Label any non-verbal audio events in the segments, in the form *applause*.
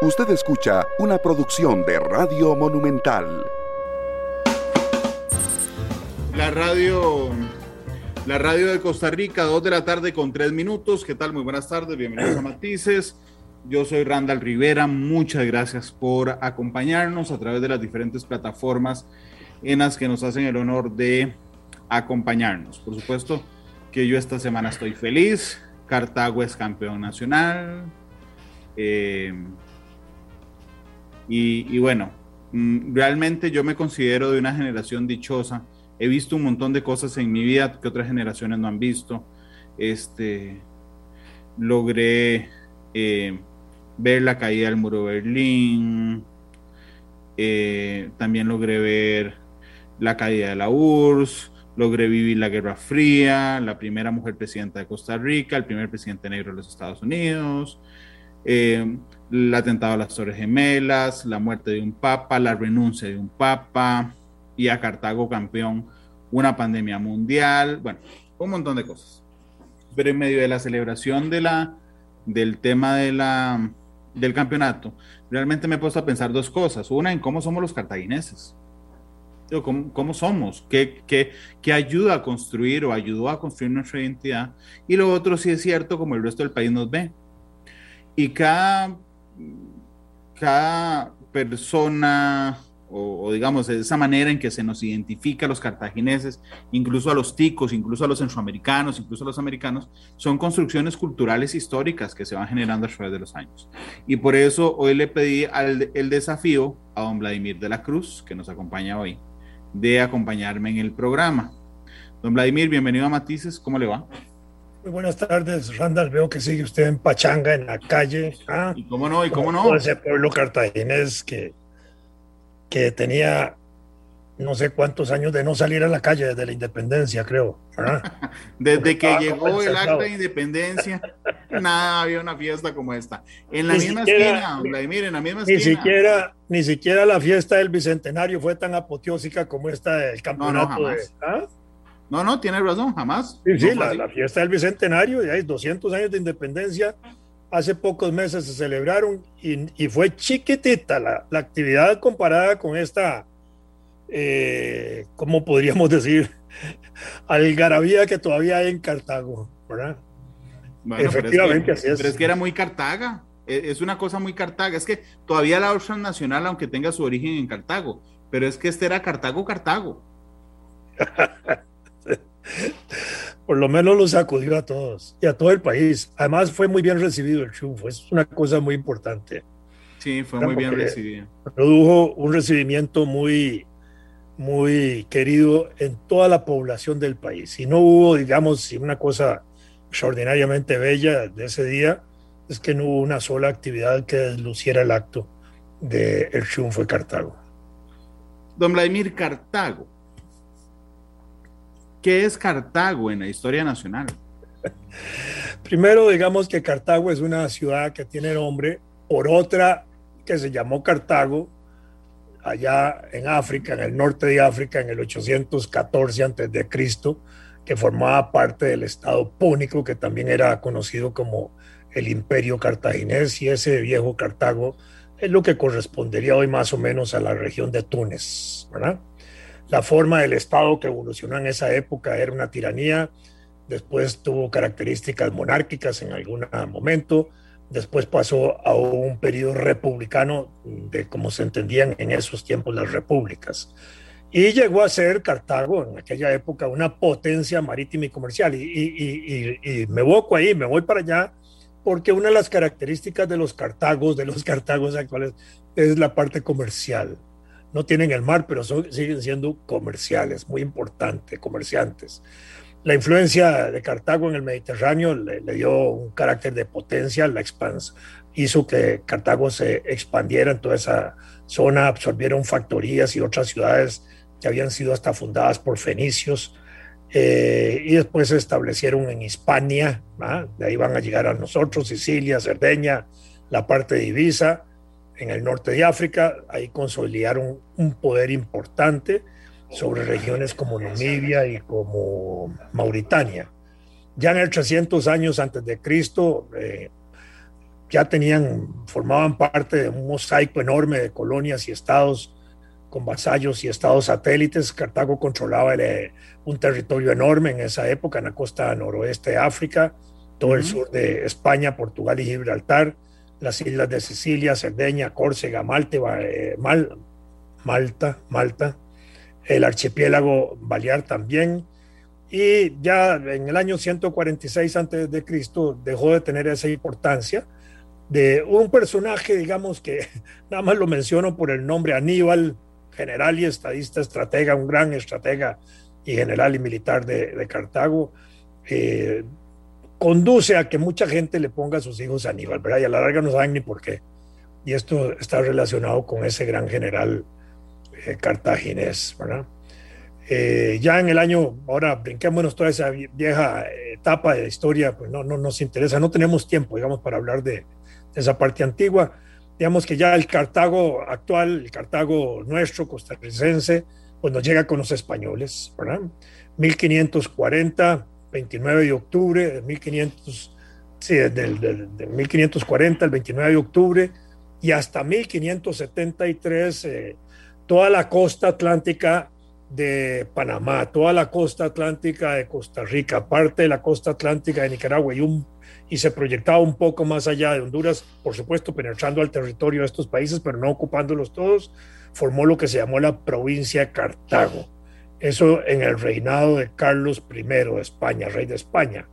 Usted escucha una producción de Radio Monumental. La radio, la radio de Costa Rica, 2 de la tarde con 3 minutos. ¿Qué tal? Muy buenas tardes, bienvenidos a Matices. Yo soy Randall Rivera, muchas gracias por acompañarnos a través de las diferentes plataformas en las que nos hacen el honor de acompañarnos. Por supuesto que yo esta semana estoy feliz, Cartago es campeón nacional. Eh, y, bueno, mm, realmente yo me considero de una generación dichosa. He visto un montón de cosas en mi vida que otras generaciones no han visto. Este, logré eh, ver la caída del muro de Berlín. Eh, también logré ver la caída de la URSS. Logré vivir la Guerra Fría, la primera mujer presidenta de Costa Rica, el primer presidente negro de los Estados Unidos. Eh, el atentado a las Torres Gemelas, la muerte de un papa, la renuncia de un papa y a Cartago campeón, una pandemia mundial, bueno, un montón de cosas. Pero en medio de la celebración de la, del tema de la, del campeonato, realmente me he puesto a pensar dos cosas. Una, en cómo somos los cartagineses. ¿Cómo, cómo somos? ¿Qué, qué, ¿Qué ayuda a construir o ayudó a construir nuestra identidad? Y lo otro, sí es cierto, como el resto del país nos ve. Y cada cada persona o, digamos de esa manera en que se nos identifica a los cartagineses, incluso a los ticos, incluso a los centroamericanos, incluso a los americanos, son construcciones culturales históricas que se van generando a través de los años. Y por eso hoy le pedí el desafío a don Vladimir de la Cruz, que nos acompaña hoy, de acompañarme en el programa. Don Vladimir, bienvenido a Matices, ¿cómo le va? Muy buenas tardes, Randall. Veo que sigue usted en Pachanga, en la calle. ¿ah? ¿Y cómo no? ¿Y cómo no? Ese pueblo cartaginés que, que tenía no sé cuántos años de no salir a la calle desde la independencia, creo. *laughs* desde que llegó el acta de independencia, *laughs* nada había una fiesta como esta. En la misma esquina, Vladimir, en la misma esquina. Ni siquiera, ni siquiera la fiesta del bicentenario fue tan apoteósica como esta del campeonato de. ¿ah? No, no, tiene razón, jamás. Sí, sí, la, fiesta del Bicentenario, ya hay 200 años de independencia, hace pocos meses se celebraron y, fue chiquitita la, actividad comparada con esta, eh, ¿cómo podríamos decir? *laughs* Algarabía que todavía hay en Cartago, ¿verdad? Efectivamente, así es. Pero es que era muy Cartaga, e, es una cosa muy Cartaga, es que todavía la Ocean Nacional, aunque tenga su origen en Cartago, pero es que este era Cartago, Cartago. *laughs* por lo menos lo sacudió a todos y a todo el país. Además fue muy bien recibido el triunfo, es una cosa muy importante. Sí, fue muy bien recibido. Produjo un recibimiento muy, muy querido en toda la población del país. Y no hubo, digamos, una cosa extraordinariamente bella de ese día, es que no hubo una sola actividad que desluciera el acto del el triunfo de Cartago. Don Vladimir Cartago ¿Qué es Cartago en la historia nacional? *laughs* Primero, digamos que Cartago es una ciudad que tiene nombre por otra que se llamó Cartago, allá en África, en el norte de África, en el 814 a.C., que formaba parte del Estado púnico, que también era conocido como el Imperio Cartaginés, y ese viejo Cartago es lo que correspondería hoy más o menos a la región de Túnez, ¿verdad? La forma del Estado que evolucionó en esa época era una tiranía, después tuvo características monárquicas en algún momento, después pasó a un periodo republicano de como se entendían en esos tiempos las repúblicas. Y llegó a ser Cartago en aquella época una potencia marítima y comercial. Y, me evoco ahí, me voy para allá, porque una de las características de los Cartagos, de los *laughs* Cartagos actuales, es la parte comercial no tienen el mar, pero siguen siendo comerciales, muy importantes, comerciantes. La influencia de Cartago en el Mediterráneo le, dio un carácter de potencia, la hizo que Cartago se expandiera en toda esa zona, absorbieron factorías y otras ciudades que habían sido hasta fundadas por fenicios, eh, y después se establecieron en Hispania, de ahí van a llegar a nosotros, Sicilia, Cerdeña, la parte de Ibiza, en el norte de África, ahí consolidaron un poder importante sobre regiones como Namibia y como Mauritania. Ya en el 300 años antes de Cristo, eh, ya tenían, formaban parte de un mosaico enorme de colonias y estados con vasallos y estados satélites. Cartago controlaba eh, un territorio enorme en esa época, en la costa noroeste de África, todo el sur de España, Portugal y Gibraltar, las islas de Sicilia, Cerdeña, Córcega, Malte, eh, Malta, Malta, el archipiélago Balear también. Y ya en el año 146 a.C. dejó de tener esa importancia de un personaje, digamos que *laughs* nada más lo menciono por el nombre Aníbal, general y estadista, estratega, un gran estratega y general y militar de, Cartago, eh, conduce a que mucha gente le ponga a sus hijos Aníbal, ¿verdad? Y a la larga no saben ni por qué. Y esto está relacionado con ese gran general eh, cartaginés, ¿verdad? Eh, ya en el año, ahora brinquémonos toda esa vieja etapa de historia, pues no, no nos interesa, no tenemos tiempo, digamos, para hablar de, de esa parte antigua. Digamos que ya el Cartago actual, el Cartago nuestro, costarricense, pues nos llega con los españoles, ¿verdad? 1540, 29 de octubre de 1500, sí, del, del, 1540 el 29 de octubre y hasta 1573 eh, toda la costa atlántica de Panamá, toda la costa atlántica de Costa Rica, parte de la costa atlántica de Nicaragua y, un, y se proyectaba un poco más allá de Honduras, por supuesto penetrando al territorio de estos países, pero no ocupándolos todos, formó lo que se llamó la provincia de Cartago. Eso en el reinado de Carlos I de España, rey de España.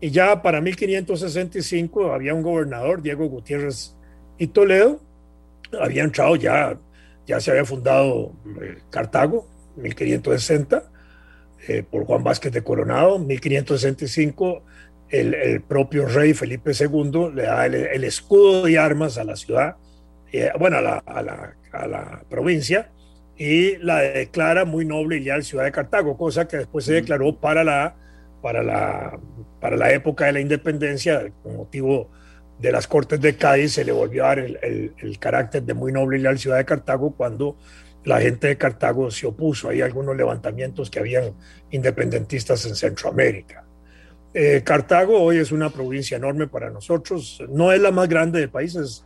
Y ya para 1565 había un gobernador, Diego Gutiérrez y Toledo, había entrado ya, ya se había fundado eh, Cartago, 1560, eh, por Juan Vázquez de Coronado, 1565 el, propio rey Felipe II le da el, escudo de armas a la ciudad, eh, bueno, a la, provincia, y la declara muy noble y leal ciudad de Cartago, cosa que después se declaró para la, para la, para la época de la independencia, con motivo de las Cortes de Cádiz, se le volvió a dar el, el carácter de muy noble y leal ciudad de Cartago cuando la gente de Cartago se opuso. Hay algunos levantamientos que habían independentistas en Centroamérica. Eh, Cartago hoy es una provincia enorme para nosotros. No es la más grande del país, es,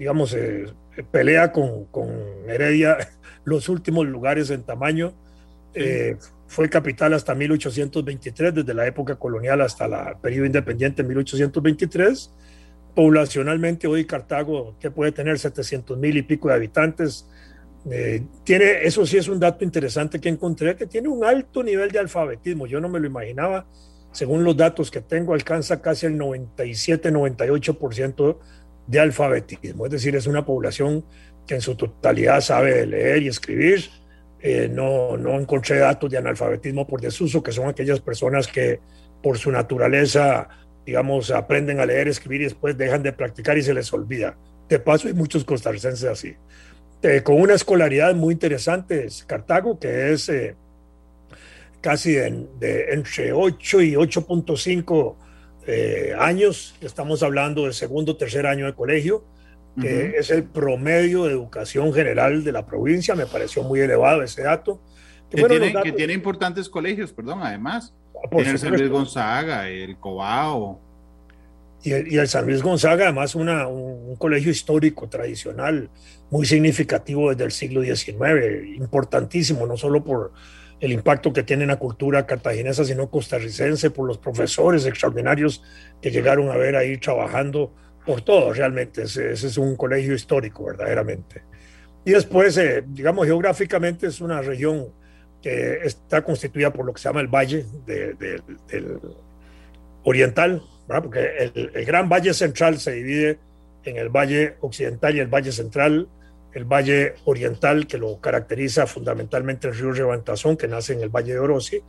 digamos, eh, pelea con, con, Heredia los últimos lugares en tamaño. Eh, fue capital hasta 1823, desde la época colonial hasta el periodo independiente en 1823. Poblacionalmente hoy Cartago, que puede tener 700 mil y pico de habitantes, eh, tiene, eso sí es un dato interesante que encontré, que tiene un alto nivel de alfabetismo. Yo no me lo imaginaba. Según los datos que tengo, alcanza casi el 97-98% de alfabetismo. Es decir, es una población que en su totalidad sabe leer y escribir. Eh, no, no encontré datos de analfabetismo por desuso, que son aquellas personas que por su naturaleza, digamos, aprenden a leer, escribir y después dejan de practicar y se les olvida. De paso, hay muchos costarricenses así. Eh, con una escolaridad muy interesante, es Cartago, que es eh, casi de, entre 8 y 8.5 eh, años, estamos hablando del segundo tercer año de colegio, que es el promedio de educación general de la provincia, me pareció muy elevado ese dato. Que, tiene, importantes colegios, perdón, además. Ah, por el San Luis Gonzaga, el Cobao. Y el, San Luis Gonzaga, además, una, un, colegio histórico, tradicional, muy significativo desde el siglo XIX, importantísimo, no solo por el impacto que tiene en la cultura cartaginesa, sino costarricense, por los profesores extraordinarios que llegaron a ver ahí trabajando por todo, realmente. Ese, es un colegio histórico, verdaderamente. Y después, eh, digamos, geográficamente es una región que está constituida por lo que se llama el Valle del Oriental, porque el, Gran Valle Central se divide en el Valle Occidental y el Valle Central, el Valle Oriental, que lo caracteriza fundamentalmente el río Revantazón, que nace en el Valle de Orosi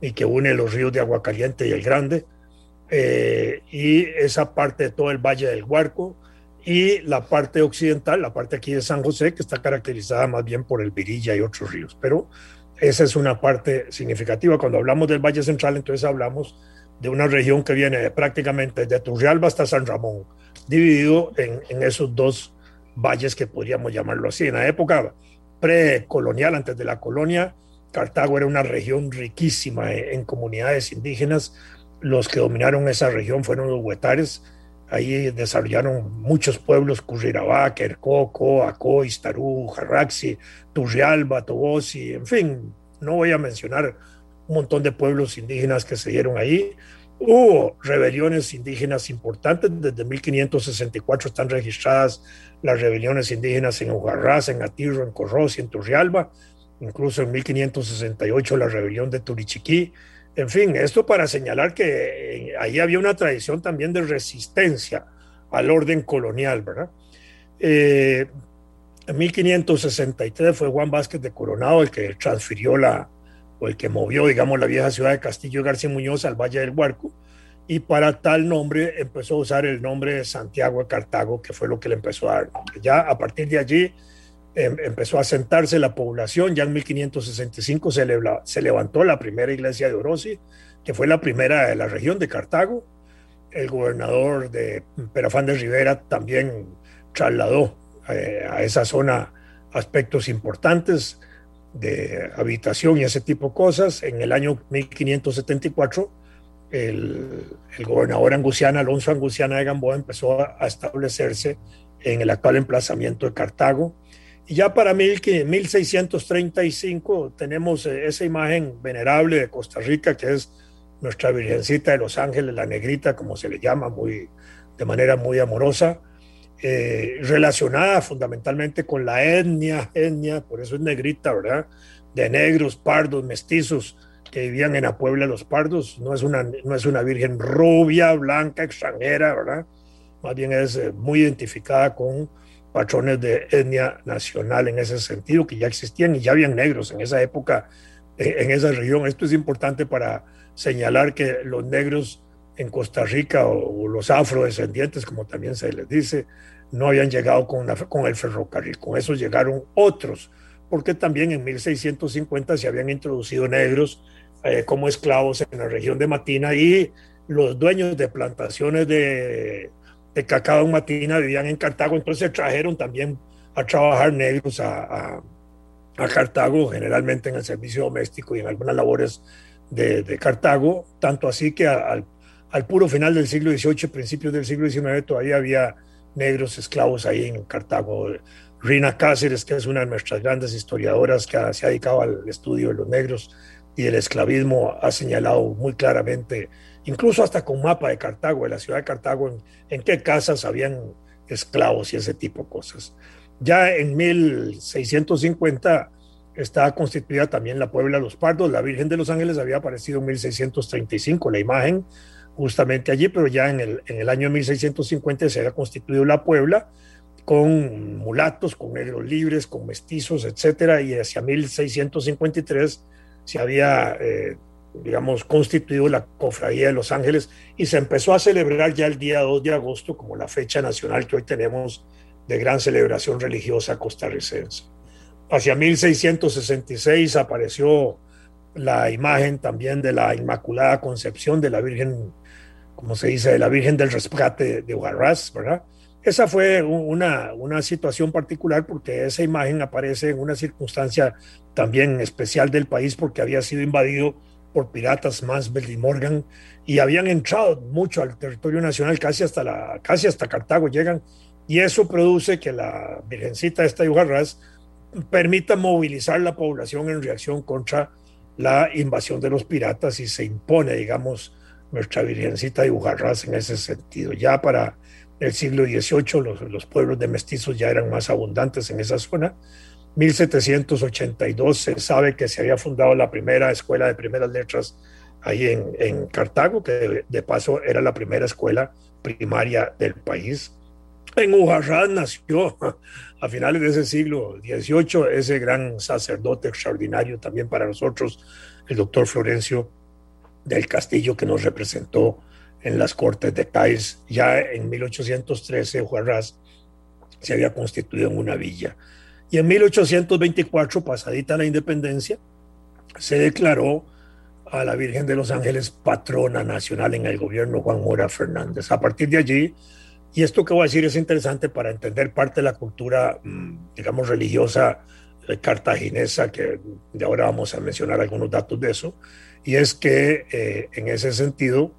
y que une los ríos de Agua Caliente y el Grande, eh, y esa parte de todo el Valle del Huarco, y la parte occidental, la parte aquí de San José, que está caracterizada más bien por el Virilla y otros ríos. Pero esa es una parte significativa. Cuando hablamos del Valle Central, entonces hablamos de una región que viene prácticamente de Turrialba hasta San Ramón, dividido en, en, esos dos valles que podríamos llamarlo así. En la época precolonial, antes de la colonia, Cartago era una región riquísima en, comunidades indígenas. Los que dominaron esa región fueron los huetares. Ahí desarrollaron muchos pueblos, Currirabá, Quercoco, Acó, Istarú, Jarraxi, Turrialba, Tobosi, en fin, no voy a mencionar un montón de pueblos indígenas que se dieron ahí. Hubo rebeliones indígenas importantes, desde 1564 están registradas las rebeliones indígenas en Ujarrás, en Atirro, en Corros y en Turrialba, incluso en 1568 la rebelión de Turichiquí, en fin, esto para señalar que ahí había una tradición también de resistencia al orden colonial, ¿verdad? Eh, en 1563 fue Juan Vázquez de Coronado el que transfirió la, o el que movió, digamos, la vieja ciudad de Castillo García Muñoz al Valle del Huarco, y para tal nombre empezó a usar el nombre de Santiago de Cartago, que fue lo que le empezó a dar. Ya a partir de allí Em, empezó a sentarse la población, ya en 1565 se, levantó la primera iglesia de Orosi, que fue la primera de la región de Cartago. El gobernador de Perafán de Rivera también trasladó eh, a esa zona aspectos importantes de habitación y ese tipo de cosas. En el año 1574, el, gobernador anguciano, Alonso Anguciana de Gamboa, empezó a establecerse en el actual emplazamiento de Cartago y ya para 1635 tenemos eh, esa imagen venerable de Costa Rica, que es nuestra Virgencita de los Ángeles, la negrita, como se le llama, muy, de manera muy amorosa, eh, relacionada fundamentalmente con la etnia, etnia, por eso es negrita, ¿verdad? De negros, pardos, mestizos que vivían en la Puebla los Pardos. No es una, no es una virgen rubia, blanca, extranjera, ¿verdad? Más bien es eh, muy identificada con patrones de etnia nacional en ese sentido, que ya existían y ya habían negros en esa época, eh, en esa región. Esto es importante para señalar que los negros en Costa Rica o, los afrodescendientes, como también se les dice, no habían llegado con, con el ferrocarril, con eso llegaron otros, porque también en 1650 se habían introducido negros eh, como esclavos en la región de Matina y los dueños de plantaciones de de cacao Matina vivían en Cartago, entonces trajeron también a trabajar negros a, a, Cartago, generalmente en el servicio doméstico y en algunas labores de, de Cartago, tanto así que al, al, puro final del siglo XVIII, principios del siglo XIX, todavía había negros esclavos ahí en Cartago. Rina Cáceres, que es una de nuestras grandes historiadoras que se ha dedicado al estudio de los negros y el esclavismo, ha señalado muy claramente incluso hasta con mapa de Cartago, de la ciudad de Cartago, en, qué casas habían esclavos y ese tipo de cosas. Ya en 1650 estaba constituida también la Puebla de los Pardos, la Virgen de los Ángeles había aparecido en 1635, la imagen justamente allí, pero ya en el, en el año 1650 se había constituido la Puebla con mulatos, con negros libres, con mestizos, etcétera, y hacia 1653 se había eh, digamos, constituido la Cofradía de los Ángeles y se empezó a celebrar ya el día 2 de agosto como la fecha nacional que hoy tenemos de gran celebración religiosa costarricense. Hacia 1666 apareció la imagen también de la Inmaculada Concepción de la Virgen, como se dice, de la Virgen del Rescate de Huarraz, ¿verdad? Esa fue una, una situación particular porque esa imagen aparece en una circunstancia también especial del país porque había sido invadido por piratas Mansbell y Morgan y habían entrado mucho al territorio nacional, casi hasta, la, casi hasta Cartago llegan, y eso produce que la Virgencita esta de permita movilizar la población en reacción contra la invasión de los piratas y se impone, digamos, nuestra Virgencita de Ujarras en ese sentido. Ya para el siglo XVIII los, los pueblos de mestizos ya eran más abundantes en esa zona 1782 se sabe que se había fundado la primera escuela de primeras letras ahí en, Cartago, que de, paso era la primera escuela primaria del país. En Ujarrás nació a finales de ese siglo XVIII ese gran sacerdote extraordinario también para nosotros, el doctor Florencio del Castillo, que nos representó en las Cortes de Cádiz. Ya en 1813 Ujarrás se había constituido en una villa. Y en 1824, pasadita la independencia, se declaró a la Virgen de los Ángeles patrona nacional en el gobierno Juan Mora Fernández. A partir de allí, y esto que voy a decir es interesante para entender parte de la cultura, mm, digamos, religiosa eh, cartaginesa, que de ahora vamos a mencionar algunos datos de eso, y es que eh, en ese sentido,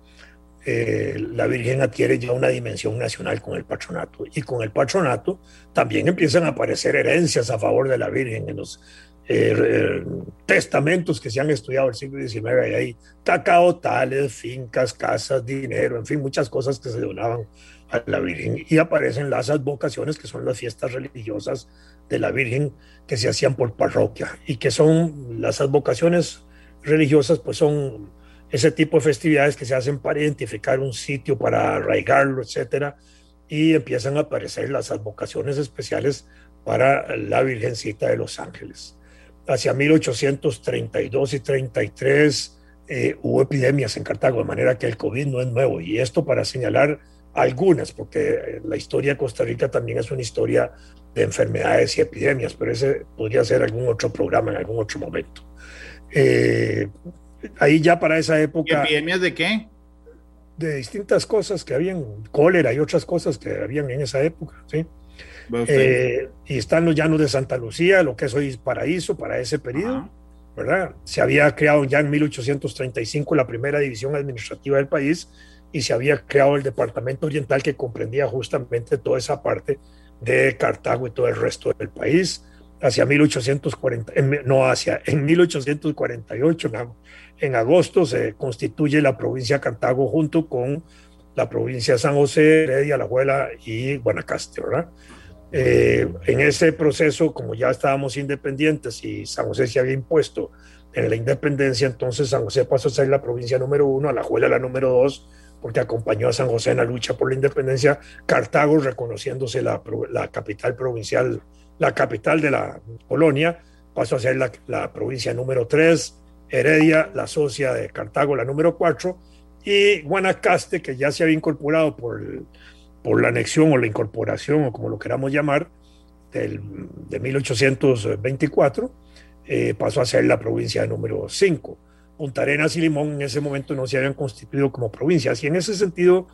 eh, la Virgen adquiere ya una dimensión nacional con el patronato. Y con el patronato también empiezan a aparecer herencias a favor de la Virgen en los eh, testamentos que se han estudiado el siglo XIX. Y hay tales fincas, casas, dinero, en fin, muchas cosas que se donaban a la Virgen. Y aparecen las advocaciones, que son las fiestas religiosas de la Virgen que se hacían por parroquia. Y que son las advocaciones religiosas, pues son ese tipo de festividades que se hacen para identificar un sitio, para arraigarlo, etcétera, y empiezan a aparecer las advocaciones especiales para la Virgencita de los Ángeles. Hacia 1832 y 33 eh, hubo epidemias en Cartago, de manera que el COVID no es nuevo, y esto para señalar algunas, porque la historia de Costa Rica también es una historia de enfermedades y epidemias, pero ese podría ser algún otro programa en algún otro momento. Eh, ahí ya para esa época. ¿Epidemias de qué? De distintas cosas que habían, cólera y otras cosas que habían en esa época, ¿sí? Eh, y están los llanos de Santa Lucía, lo que es hoy Paraíso, para ese periodo, ¿verdad? Se había creado ya en 1835 la primera división administrativa del país y se había creado el Departamento Oriental que comprendía justamente toda esa parte de Cartago y todo el resto del país. Hacia 1840, no hacia, en 1848, en agosto se constituye la provincia de Cartago junto con la provincia de San José, Heredia, La Juela y Guanacaste, ¿verdad? Eh, en ese proceso, como ya estábamos independientes y San José se había impuesto en la independencia, entonces San José pasó a ser la provincia número uno, a La Juela la número dos, porque acompañó a San José en la lucha por la independencia, Cartago reconociéndose la, capital provincial, la capital de la colonia, pasó a ser la provincia número tres, Heredia, la socia de Cartago, la número 4, y Guanacaste, que ya se había incorporado por, por la anexión o la incorporación, o como lo queramos llamar, del, de 1824, eh, pasó a ser la provincia número 5. Punta Arenas y Limón en ese momento no se habían constituido como provincias, y en ese sentido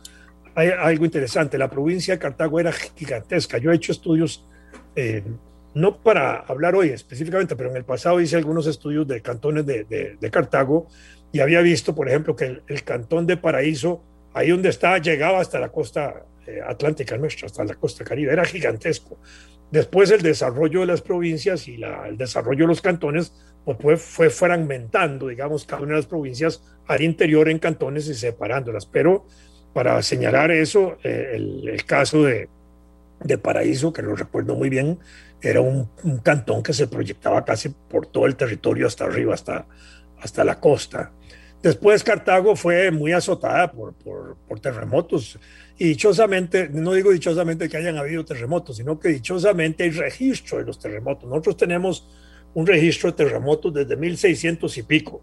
hay algo interesante, la provincia de Cartago era gigantesca. Yo he hecho estudios no para hablar hoy específicamente, pero en el pasado hice algunos estudios de cantones de, Cartago y había visto, por ejemplo, que el, cantón de Paraíso, ahí donde estaba, llegaba hasta la costa eh, atlántica nuestra, hasta la costa caribe, era gigantesco. Después el desarrollo de las provincias y el desarrollo de los cantones pues fue, fragmentando, digamos, cada una de las provincias al interior en cantones y separándolas. Pero para señalar eso, eh, el, caso de, de Paraíso, que lo recuerdo muy bien, era un, cantón que se proyectaba casi por todo el territorio hasta arriba, hasta, hasta la costa. Después Cartago fue muy azotada por, por, por, terremotos y dichosamente, no digo dichosamente que hayan habido terremotos, sino que dichosamente hay registro de los terremotos. Nosotros tenemos un registro de terremotos desde 1600 y pico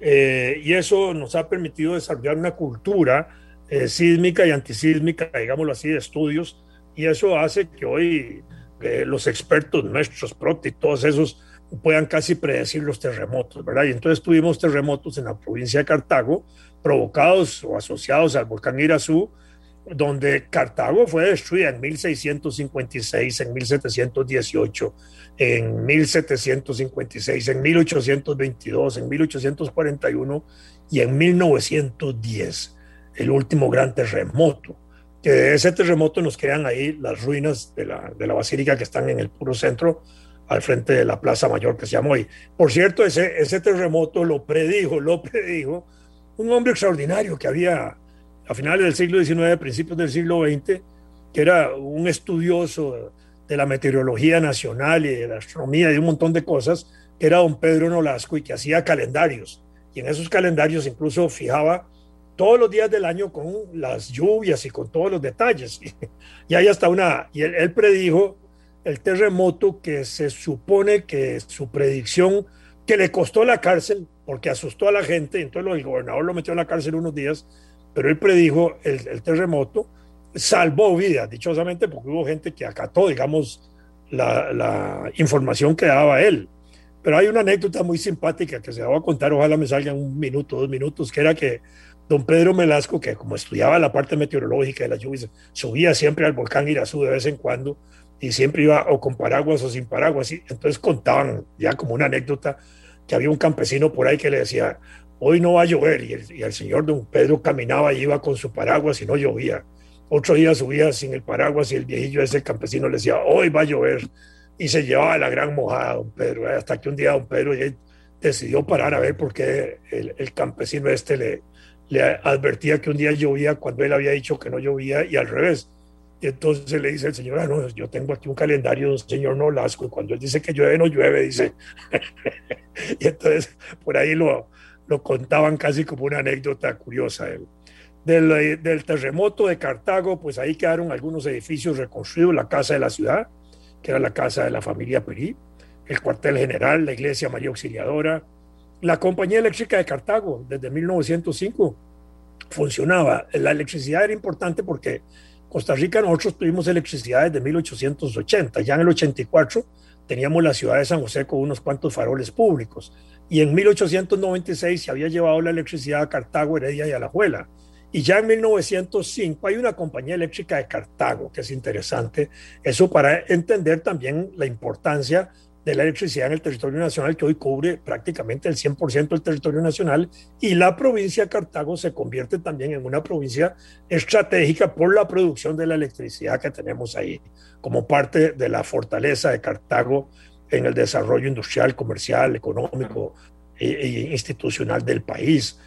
eh, y eso nos ha permitido desarrollar una cultura eh, sísmica y antisísmica, digámoslo así, de estudios y eso hace que hoy los expertos nuestros, PROTI, todos esos, puedan casi predecir los terremotos, ¿verdad? Y entonces tuvimos terremotos en la provincia de Cartago, provocados o asociados al volcán Irazú, donde Cartago fue destruida en 1656, en 1718, en 1756, en 1822, en 1841 y en 1910, el último gran terremoto que de ese terremoto nos quedan ahí las ruinas de la, de la basílica que están en el puro centro, al frente de la Plaza Mayor que se llama hoy. Por cierto, ese, ese terremoto lo predijo, lo *laughs* predijo un hombre extraordinario que había a finales del siglo XIX, principios del siglo XX, que era un estudioso de la meteorología nacional y de la astronomía y un montón de cosas, que era don Pedro Nolasco y que hacía calendarios. Y en esos calendarios incluso fijaba todos los días del año con las lluvias y con todos los detalles. *laughs* Y hay hasta una, y él, predijo el terremoto que se supone que su predicción, que le costó la cárcel, porque asustó a la gente, entonces el gobernador lo metió en la cárcel unos días, pero él predijo el, terremoto, salvó vidas, dichosamente, porque hubo gente que acató, digamos, la, la información que daba él. Pero hay una anécdota muy simpática que se va a contar, ojalá me salga un minuto, dos minutos, que era que don Pedro Melasco, que como estudiaba la parte meteorológica de las lluvias, subía siempre al volcán Irazú de vez en cuando y siempre iba o con paraguas o sin paraguas. Entonces contaban ya como una anécdota que había un campesino por ahí que le decía, hoy no va a llover. Y el, señor don Pedro caminaba y iba con su paraguas y no llovía. Otro día subía sin el paraguas y el viejillo ese campesino le decía, hoy va a llover. Y se llevaba la gran mojada, don Pedro. Hasta que un día don Pedro decidió parar a ver por qué el campesino este le, le advertía que un día llovía cuando él había dicho que no llovía y al revés. Y entonces le dice el señor, ah, no, yo tengo aquí un calendario del señor Nolasco y cuando él dice que llueve, no llueve, dice. *laughs* y entonces por ahí lo, lo contaban casi como una anécdota curiosa. Del, del, terremoto de Cartago, pues ahí quedaron algunos edificios reconstruidos, la casa de la ciudad, que era la casa de la familia Perí, el cuartel general, la iglesia María Auxiliadora, la compañía eléctrica de Cartago, desde 1905, funcionaba. La electricidad era importante porque Costa Rica nosotros tuvimos electricidad desde 1880. Ya en el 84 teníamos la ciudad de San José con unos cuantos faroles públicos. Y en 1896 se había llevado la electricidad a Cartago, Heredia y Alajuela. Y ya en 1905 hay una compañía eléctrica de Cartago, que es interesante. Eso para entender también la importancia de la electricidad en el territorio nacional, que hoy cubre prácticamente el 100% del territorio nacional, y la provincia de Cartago se convierte también en una provincia estratégica por la producción de la electricidad que tenemos ahí, como parte de la fortaleza de Cartago en el desarrollo industrial, comercial, económico e, e institucional del país.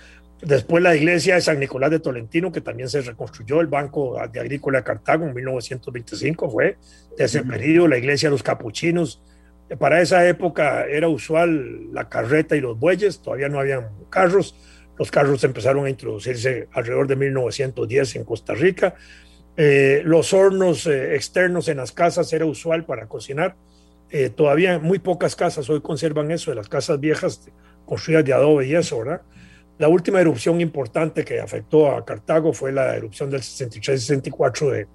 Después la iglesia de San Nicolás de Tolentino, que también se reconstruyó, el Banco de Agrícola de Cartago en 1925 fue de ese periodo, la iglesia de los capuchinos, para esa época era usual la carreta y los bueyes, todavía no habían carros. Los carros empezaron a introducirse alrededor de 1910 en Costa Rica. Eh, los hornos eh, externos en las casas era usual para cocinar. Eh, todavía muy pocas casas hoy conservan eso, de las casas viejas construidas de adobe y eso, ¿verdad? La última erupción importante que afectó a Cartago fue la erupción del 63-64 de,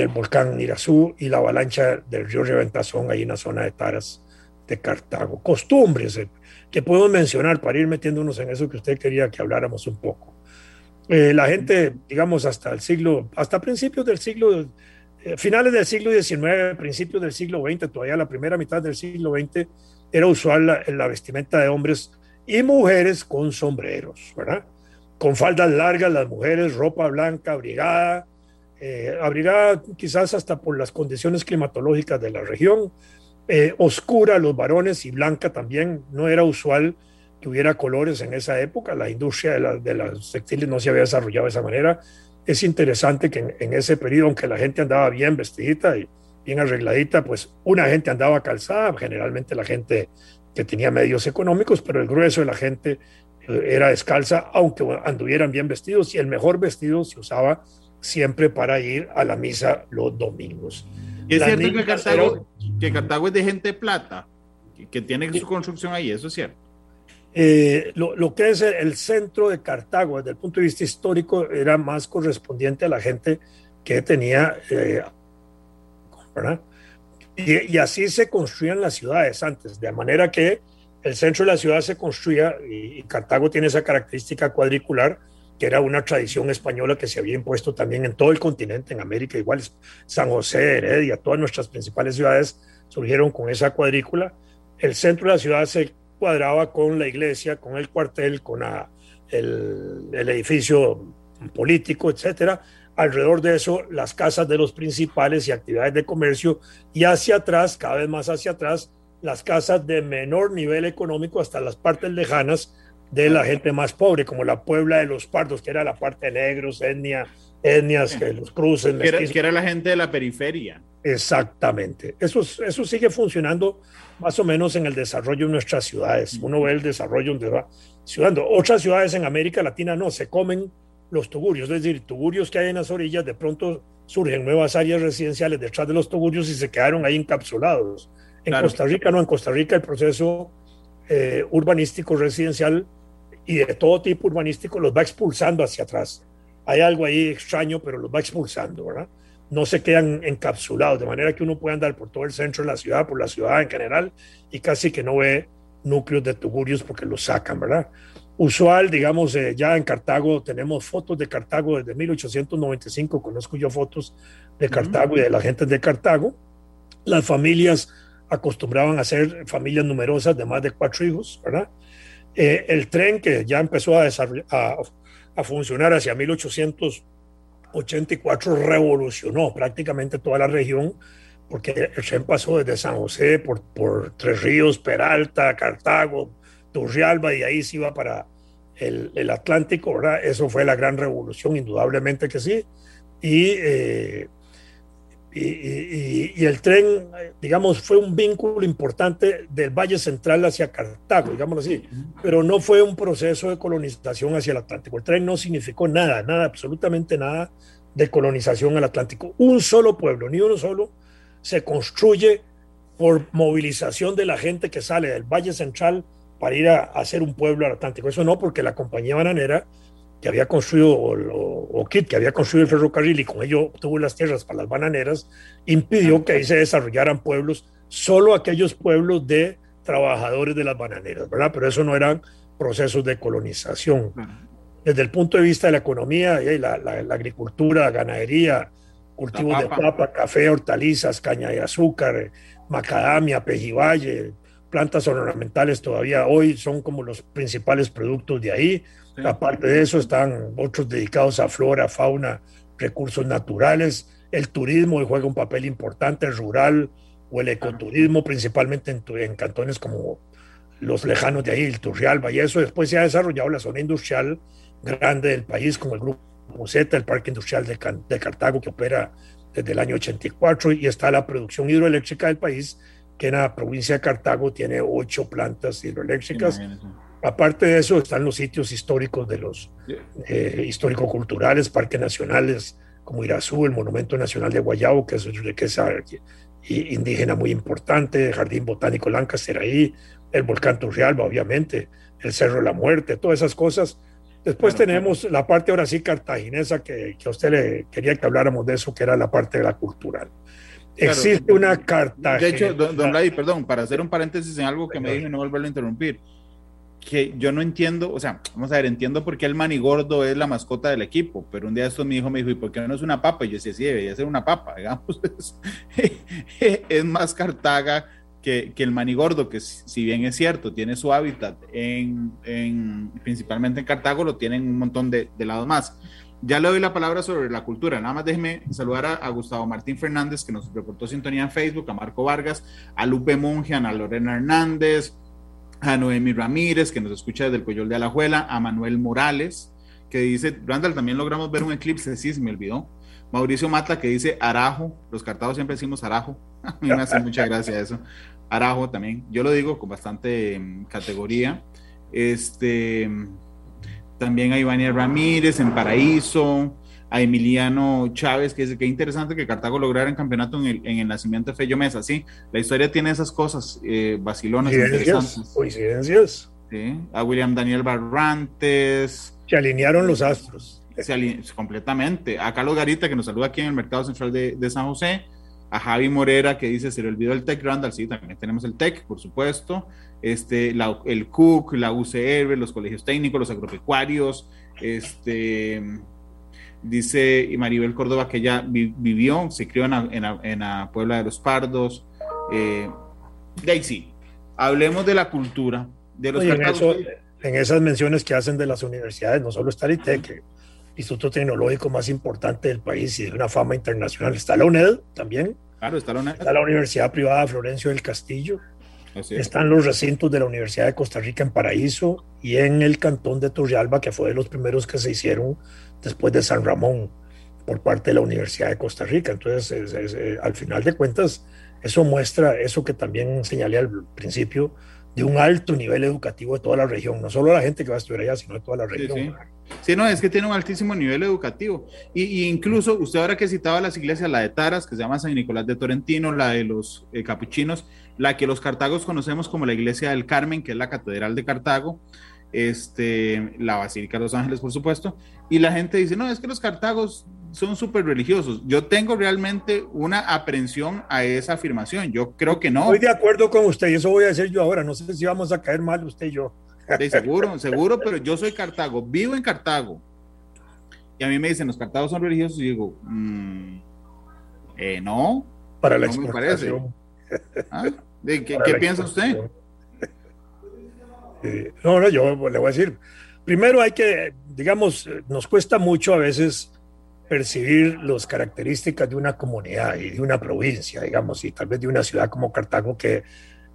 del volcán Irazú y la avalancha del río Reventazón ahí en la zona de Taras de Cartago. Costumbres eh, que podemos mencionar para ir metiéndonos en eso que usted quería que habláramos un poco. Eh, la gente, digamos, hasta el siglo, hasta principios del siglo, eh, finales del siglo XIX, principios del siglo XX, todavía la primera mitad del siglo XX, era usual la, la vestimenta de hombres y mujeres con sombreros, ¿verdad? Con faldas largas, las mujeres, ropa blanca, abrigada, eh, abrigada quizás hasta por las condiciones climatológicas de la región, eh, oscura los varones y blanca también. No era usual que hubiera colores en esa época, la industria de las textiles no se había desarrollado de esa manera. Es interesante que en, ese periodo, aunque la gente andaba bien vestidita y bien arregladita, pues una gente andaba calzada, generalmente la gente que tenía medios económicos, pero el grueso de la gente eh, era descalza, aunque anduvieran bien vestidos, y el mejor vestido se usaba siempre para ir a la misa los domingos. ¿Y es cierto que Cartago, que Cartago, es de gente plata, que, tiene su construcción ahí, eso es cierto. Eh, lo, lo, que es el centro de Cartago desde el punto de vista histórico era más correspondiente a la gente que tenía, eh, y, y, así se construían las ciudades antes, de manera que el centro de la ciudad se construía, y, y Cartago tiene esa característica cuadricular, que era una tradición española que se había impuesto también en todo el continente, en América, igual San José, Heredia, todas nuestras principales ciudades surgieron con esa cuadrícula. El centro de la ciudad se cuadraba con la iglesia, con el cuartel, con el, el, edificio político, etcétera. Alrededor de eso, las casas de los principales y actividades de comercio, y hacia atrás, cada vez más hacia atrás, las casas de menor nivel económico hasta las partes lejanas, de la gente más pobre, como la Puebla de los Pardos, que era la parte de negros, etnia, etnias, que los cruces. Que era, que era, la gente de la periferia. Exactamente. Eso, eso sigue funcionando más o menos en el desarrollo de nuestras ciudades. Uno ve el desarrollo donde va ciudadando. Otras ciudades en América Latina no, se comen los tugurios, es decir, tugurios que hay en las orillas, de pronto surgen nuevas áreas residenciales detrás de los tugurios y se quedaron ahí encapsulados. En claro. Costa Rica no, en Costa Rica el proceso eh, urbanístico residencial y de todo tipo urbanístico los va expulsando hacia atrás. Hay algo ahí extraño, pero los va expulsando, ¿verdad? No se quedan encapsulados, de manera que uno puede andar por todo el centro de la ciudad, por la ciudad en general, y casi que no ve núcleos de tugurios porque los sacan, ¿verdad? Usual, digamos, eh, ya en Cartago tenemos fotos de Cartago desde 1895, conozco yo fotos de Cartago y de la gente de Cartago. Las familias acostumbraban a ser familias numerosas de más de cuatro hijos, ¿verdad? Eh, el tren que ya empezó a, a, a funcionar hacia 1884 revolucionó prácticamente toda la región porque el tren pasó desde San José por, por Tres Ríos, Peralta, Cartago, Turrialba y ahí se iba para el, el Atlántico, ¿verdad? Eso fue la gran revolución, indudablemente que sí. Y eh, y, el tren, digamos, fue un vínculo importante del Valle Central hacia Cartago, digámoslo así, pero no fue un proceso de colonización hacia el Atlántico. El tren no significó nada, nada, absolutamente nada de colonización al Atlántico. Un solo pueblo, ni uno solo, se construye por movilización de la gente que sale del Valle Central para ir a, hacer un pueblo al Atlántico. Eso no, porque la compañía bananera que había construido, o, KIT, que había construido el ferrocarril y con ello obtuvo las tierras para las bananeras, impidió que ahí se desarrollaran pueblos, solo aquellos pueblos de trabajadores de las bananeras, ¿verdad? Pero eso no eran procesos de colonización. Desde el punto de vista de la economía, la, la, agricultura, ganadería, cultivos de papa, café, hortalizas, caña de azúcar, macadamia, pejibaye, plantas ornamentales todavía hoy son como los principales productos de ahí. Aparte de eso, están otros dedicados a flora, fauna, recursos naturales. El turismo juega un papel importante, el rural o el ecoturismo, principalmente en, cantones como los lejanos de ahí, el Turrialba, y eso después se ha desarrollado la zona industrial grande del país, como el Grupo Z, el Parque Industrial de, de Cartago, que opera desde el año 84, y está la producción hidroeléctrica del país, la provincia de Cartago tiene ocho plantas hidroeléctricas. Aparte de eso, están los sitios históricos de los eh, histórico-culturales, parques nacionales como Irazú, el Monumento Nacional de Guayabo, que es riqueza indígena muy importante, el Jardín Botánico Lancaster ahí, el volcán Turrialba, obviamente, el Cerro de la Muerte, todas esas cosas. Después tenemos la parte ahora sí cartaginesa, que, que, a usted le quería que habláramos de eso, que era la parte de la cultural. Existe una Cartagena. De hecho, don, don perdón, para hacer un paréntesis en algo que me dijo y no volverlo a interrumpir que yo no entiendo, o sea, vamos a ver, entiendo por qué el manigordo es la mascota del equipo, pero un día esto mi hijo me dijo, ¿y por qué no es una papa? Y yo decía, sí, debería ser una papa, digamos. *laughs* Es, más Cartaga que, que, el manigordo, que si bien es cierto, tiene su hábitat en, en principalmente en Cartago, lo tienen un montón de, de, lados más. Ya le doy la palabra sobre la cultura. Nada más déjeme saludar a, Gustavo Martín Fernández, que nos reportó sintonía en Facebook, a Marco Vargas, a Lupe Monge, a Lorena Hernández, a Noemi Ramírez, que nos escucha desde el Coyol de Alajuela, a Manuel Morales, que dice, Randall, también logramos ver un eclipse, sí, se me olvidó. Mauricio Mata, que dice Arajo, los cartados siempre decimos Arajo, *laughs* a mí me hace mucha gracia eso. Arajo también, yo lo digo con bastante mm, categoría. Este, también a Ivania Ramírez en Paraíso, a Emiliano Chávez, que dice que interesante que Cartago lograra el campeonato en el, en el nacimiento de Fello Mesa. Sí, la historia tiene esas cosas eh, vacilonas interesantes. Coincidencias. Sí, a William Daniel Barrantes. Se alinearon los astros. Se completamente. A Carlos Garita, que nos saluda aquí en el Mercado Central de, de San José. A Javi Morera, que dice, se le olvidó el Tech Randall. Sí, también tenemos el Tech, por supuesto. Este, la, el CUC, la UCR, los colegios técnicos, los agropecuarios, este Dice Maribel Córdoba que ella vivió, se crió en la, Puebla de los Pardos. Eh, Daisy, hablemos de la cultura, de los en, esas menciones que hacen de las universidades, no solo está el ITEC, el Instituto Tecnológico más importante del país y de una fama internacional, está la UNED también. Claro, está la UNED. Está la Universidad Privada Florencio del Castillo. Están los recintos de la Universidad de Costa Rica en Paraíso y en el cantón de Turrialba, que fue de los primeros que se hicieron después de San Ramón por parte de la Universidad de Costa Rica. Entonces, eh, al final de cuentas, eso muestra eso que también señalé al principio, de un alto nivel educativo de toda la región, no solo la gente que va a estudiar allá, sino de toda la región. Sí, no, es que tiene un altísimo nivel educativo. Y, incluso usted ahora que citaba las iglesias, la de Taras, que se llama San Nicolás de Torrentino, la de los eh, capuchinos, la que los cartagos conocemos como la iglesia del Carmen, que es la catedral de Cartago, este, la Basílica de los Ángeles, por supuesto, y la gente dice, no, es que los cartagos son súper religiosos. Yo tengo realmente una aprensión a esa afirmación. Yo creo que no. Estoy de acuerdo con usted y eso voy a decir yo ahora. No sé si vamos a caer mal usted y yo. De seguro, seguro, pero yo soy Cartago, vivo en Cartago. Y a mí me dicen, los cartagos son religiosos y digo, mm, eh, no. Para la me parece. ¿Ah? ¿Qué, qué piensa usted? no, no, yo le voy a decir, primero hay que, digamos, nos cuesta mucho a veces percibir las características de una comunidad y de una provincia, digamos, y tal vez de una ciudad como Cartago que,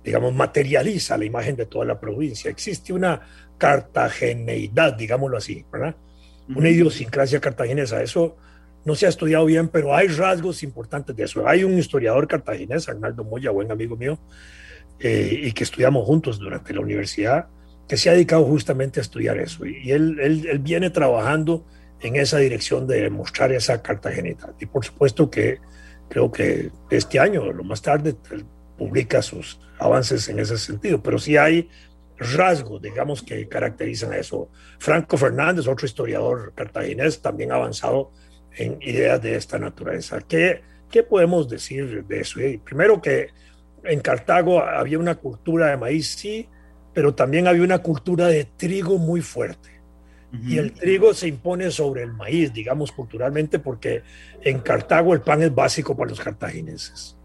digamos, materializa la imagen de toda la provincia. Existe una cartageneidad, digámoslo así, ¿verdad? Una idiosincrasia cartaginesa. Eso no se ha estudiado bien, pero hay rasgos importantes de eso. Hay un historiador cartaginés, Arnaldo Moya, buen amigo mío, eh, y que estudiamos juntos durante la universidad, que se ha dedicado justamente a estudiar eso. Y él, él, él viene trabajando en esa dirección de mostrar esa cartagenita. Y por supuesto que creo que este año, lo más tarde, publica sus avances en ese sentido, pero sí hay rasgos, digamos, que caracterizan a eso. Franco Fernández, otro historiador cartaginés, también avanzado en ideas de esta naturaleza. ¿Qué, qué podemos decir de eso? Primero que en Cartago había una cultura de maíz, sí, pero también había una cultura de trigo muy fuerte y el trigo se impone sobre el maíz, digamos culturalmente, porque en Cartago el pan es básico para los cartagineses.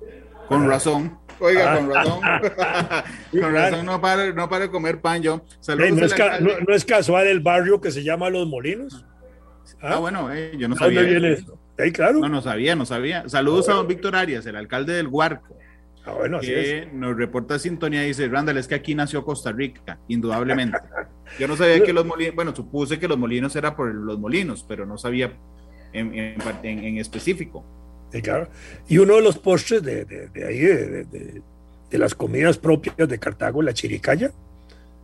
Con razón. Oiga, con razón. *laughs* con razón, no para, no para comer pan yo. no, es no, es casual el barrio que se llama Los Molinos. Ah, bueno, eh, yo no sabía. ¿Dónde viene esto? claro. No, no sabía, no sabía. Saludos a don Víctor Arias, el alcalde del Huarco. Ah, bueno, que nos reporta sintonía y dice, Randall, es que aquí nació Costa Rica, indudablemente. *laughs* Yo no sabía que los molinos, bueno, supuse que los molinos era por los molinos, pero no sabía en, en, específico. Sí, claro. Y uno de los postres de, de, ahí, de, de, las comidas propias de Cartago, la chiricaya,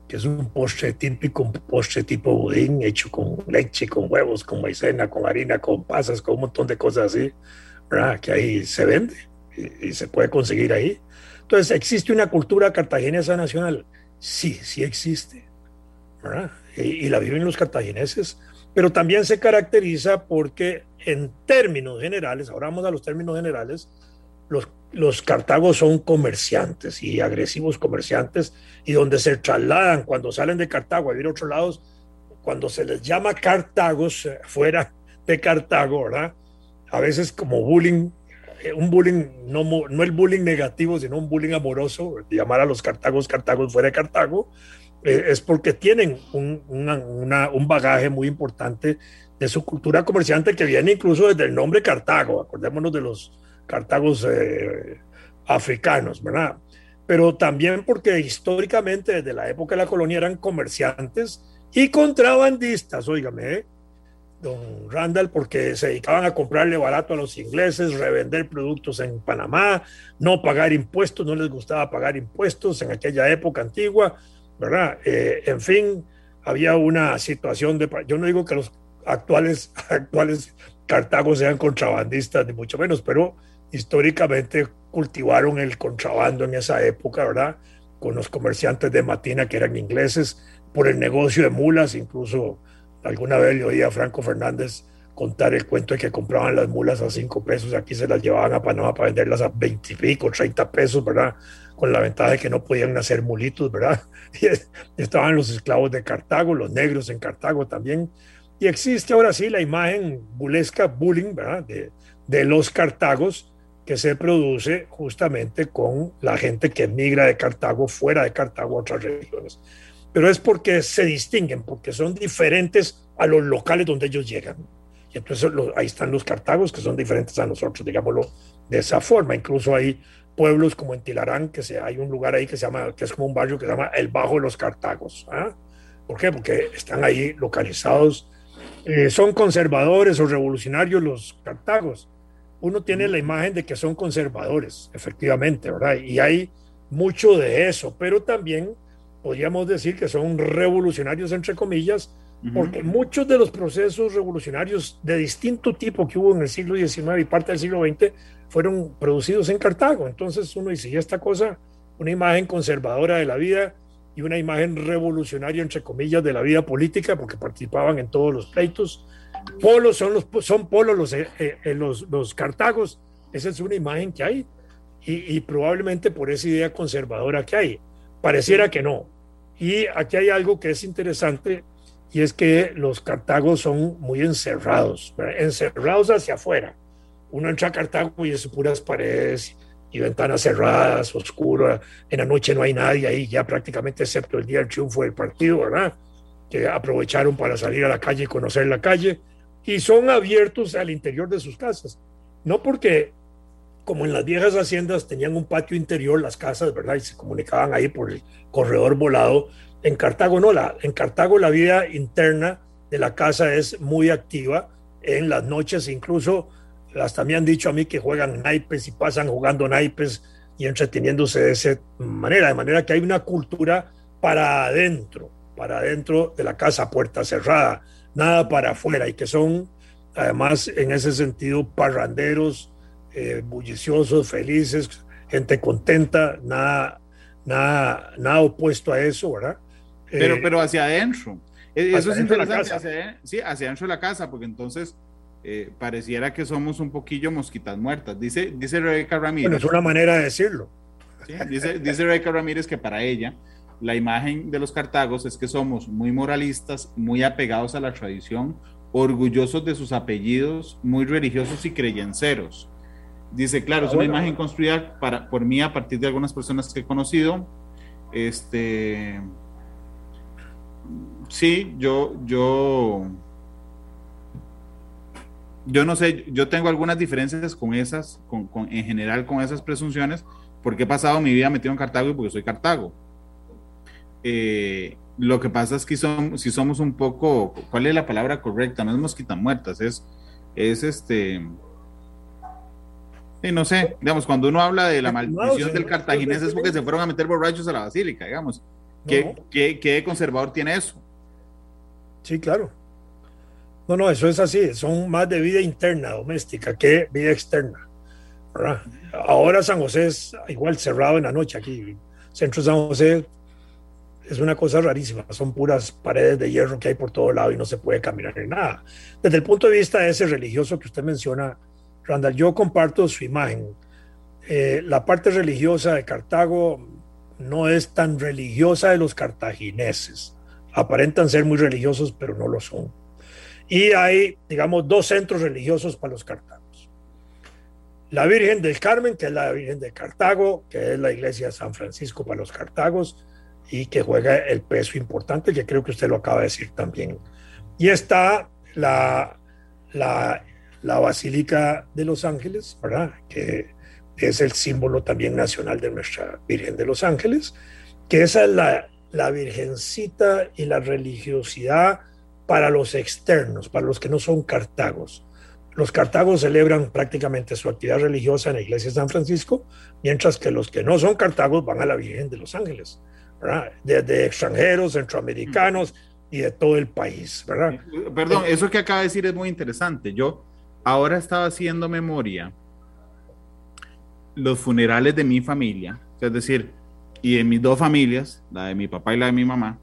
que es un postre típico, un postre tipo budín, hecho con leche, con huevos, con maicena, con harina, con pasas, con un montón de cosas así, ¿verdad? que ahí se vende y, se puede conseguir ahí. Entonces, ¿existe una cultura cartaginesa nacional? Sí, sí existe. Y, la viven los cartagineses, pero también se caracteriza porque en términos generales, ahora vamos a los términos generales, los, los cartagos son comerciantes y agresivos comerciantes y donde se trasladan cuando salen de Cartago a ir a otros lados, cuando se les llama cartagos eh, fuera de Cartago, ¿verdad? A veces como bullying eh, un bullying, no, no el bullying negativo, sino un bullying amoroso, llamar a los cartagos cartagos fuera de Cartago, eh, es porque tienen un, un, bagaje muy importante de su cultura comerciante que viene incluso desde el nombre Cartago, acordémonos de los cartagos eh, africanos, ¿verdad? Pero también porque históricamente desde la época de la colonia eran comerciantes y contrabandistas, oígame, don Randall, porque se dedicaban a comprarle barato a los ingleses, revender productos en Panamá, no pagar impuestos, no les gustaba pagar impuestos en aquella época antigua, ¿verdad? Eh, en fin, había una situación de... Yo no digo que los actuales, *laughs* actuales cartagos sean contrabandistas, ni mucho menos, pero históricamente cultivaron el contrabando en esa época, ¿verdad? Con los comerciantes de Matina que eran ingleses, por el negocio de mulas, incluso Alguna vez le oí a Franco Fernández contar el cuento de que compraban las mulas a cinco pesos, aquí se las llevaban a Panamá para venderlas a 20 y pico, 30 pesos, ¿verdad? Con la ventaja de que no podían nacer mulitos, ¿verdad? *laughs* Y estaban los esclavos de Cartago, los negros en Cartago también. Y existe ahora sí la imagen bulesca, bullying, ¿verdad? De, de los cartagos que se produce justamente con la gente que emigra de Cartago fuera de Cartago a otras regiones pero es porque se distinguen, porque son diferentes a los locales donde ellos llegan. Y entonces ahí están los cartagos, que son diferentes a nosotros, digámoslo de esa forma. Incluso hay pueblos como en Tilarán, que se, hay un lugar ahí que se llama, que es como un barrio que se llama El Bajo de los Cartagos. ¿ah? ¿Por qué? Porque están ahí localizados. Eh, son conservadores o revolucionarios los cartagos. Uno tiene la imagen de que son conservadores, efectivamente, ¿verdad? Y hay mucho de eso, pero también podríamos decir que son revolucionarios, entre comillas, porque muchos de los procesos revolucionarios de distinto tipo que hubo en el siglo XIX y parte del siglo XX fueron producidos en Cartago. Entonces uno dice, y esta cosa, una imagen conservadora de la vida y una imagen revolucionaria, entre comillas, de la vida política, porque participaban en todos los pleitos. Polos son, los, son polos los, eh, eh, los, los cartagos, esa es una imagen que hay, y, y probablemente por esa idea conservadora que hay. Pareciera que no, y aquí hay algo que es interesante y es que los cartagos son muy encerrados, encerrados hacia afuera. Uno entra a Cartago y es puras paredes y ventanas cerradas, oscuras, en la noche no hay nadie ahí, ya prácticamente excepto el día del triunfo del partido, ¿verdad? Que aprovecharon para salir a la calle y conocer la calle, y son abiertos al interior de sus casas. No porque, como en las viejas haciendas, tenían un patio interior las casas, ¿verdad? Y se comunicaban ahí por el corredor volado. En Cartago no, la, en Cartago la vida interna de la casa es muy activa. En las noches incluso hasta me han dicho a mí que juegan naipes y pasan jugando naipes y entreteniéndose de esa manera, de manera que hay una cultura para adentro, para adentro de la casa, puerta cerrada, nada para afuera, y que son además en ese sentido parranderos, eh, bulliciosos, felices, gente contenta, nada, nada, nada opuesto a eso, ¿verdad? Pero, eh, pero hacia adentro. E, eso es interesante, hacia, sí, hacia adentro de la casa, porque entonces eh, pareciera que somos un poquillo mosquitas muertas. Dice, dice Rebeca Ramírez. Bueno, es una manera de decirlo. dice, dice Rebeca Ramírez que para ella la imagen de los cartagos es que somos muy moralistas, muy apegados a la tradición, orgullosos de sus apellidos, muy religiosos y creyenceros. Dice, claro, es una imagen construida para, por mí a partir de algunas personas que he conocido. Este, sí, yo, yo, yo no sé, yo tengo algunas diferencias con esas, con, en general con esas presunciones, porque he pasado mi vida metido en Cartago y porque soy Cartago. Eh, lo que pasa es que son, si somos un poco, ¿cuál es la palabra correcta? No es mosquita muertas, es, es este, sí, no sé, digamos, cuando uno habla de la maldición del cartaginés es porque se fueron a meter borrachos a la basílica, digamos. ¿Qué, qué, qué conservador tiene eso? Sí, claro. No, no, eso es así, son más de vida interna, doméstica, que vida externa. Ahora San José es igual cerrado en la noche aquí. Centro San José es una cosa rarísima, son puras paredes de hierro que hay por todo lado y no se puede caminar en nada. Desde el punto de vista de ese religioso que usted menciona, Randall, yo comparto su imagen. Eh, la parte religiosa de Cartago no es tan religiosa de los cartagineses. Aparentan ser muy religiosos, pero no lo son. Y hay, digamos, dos centros religiosos para los cartagos. La Virgen del Carmen, que es la Virgen de Cartago, que es la iglesia de San Francisco para los cartagos y que juega el peso importante, que creo que usted lo acaba de decir también. Y está la, la, la Basílica de los Ángeles, ¿verdad? Que es el símbolo también nacional de nuestra Virgen de los Ángeles, que esa es la, la virgencita y la religiosidad para los externos, para los que no son cartagos. Los cartagos celebran prácticamente su actividad religiosa en la iglesia de San Francisco, mientras que los que no son cartagos van a la Virgen de los Ángeles, Desde extranjeros, centroamericanos y de todo el país, ¿verdad? Perdón, eso que acaba de decir es muy interesante. Yo ahora estaba haciendo memoria los funerales de mi familia, es decir, y de mis dos familias, la de mi papá y la de mi mamá,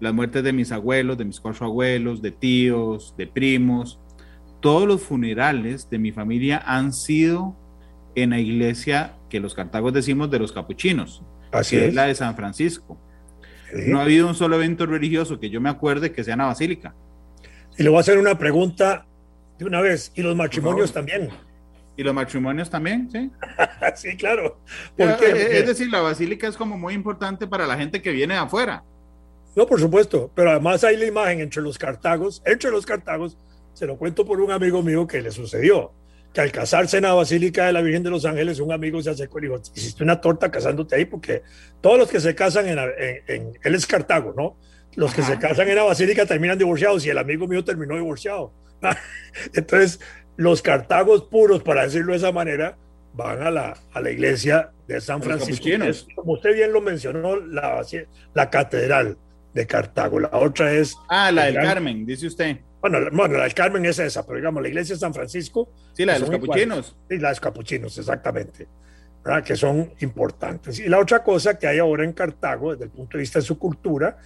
las muertes de mis abuelos, de mis cuatro abuelos, de tíos, de primos. Todos los funerales de mi familia han sido en la iglesia que los cartagos decimos de los capuchinos, Así que es. la de San Francisco. No ha habido un solo evento religioso que yo me acuerde que sea en la basílica. Y le voy a hacer una pregunta de una vez. ¿Y los matrimonios también? ¿Y los matrimonios también? Sí. *laughs* sí, claro. Es decir, la basílica es como muy importante para la gente que viene de afuera. No, por supuesto, pero además hay la imagen entre los cartagos, entre los cartagos, se lo cuento por un amigo mío que le sucedió, que al casarse en la Basílica de la Virgen de los Ángeles, un amigo se acercó y dijo, hiciste una torta casándote ahí, porque todos los que se casan en, en, él es Cartago, ¿no? Los que se casan en la Basílica terminan divorciados y el amigo mío terminó divorciado. *laughs* Entonces, los cartagos puros, para decirlo de esa manera, van a la, a la iglesia de San Francisco. como usted bien lo mencionó, la, la catedral de Cartago. La otra es... Ah, la del Carmen, dice usted. Bueno, bueno, la del Carmen es esa, pero digamos, la iglesia de San Francisco. Sí, la de los capuchinos. Sí, la de los capuchinos, exactamente. ¿verdad? Que son importantes. Y la otra cosa que hay ahora en Cartago, desde el punto de vista de su cultura,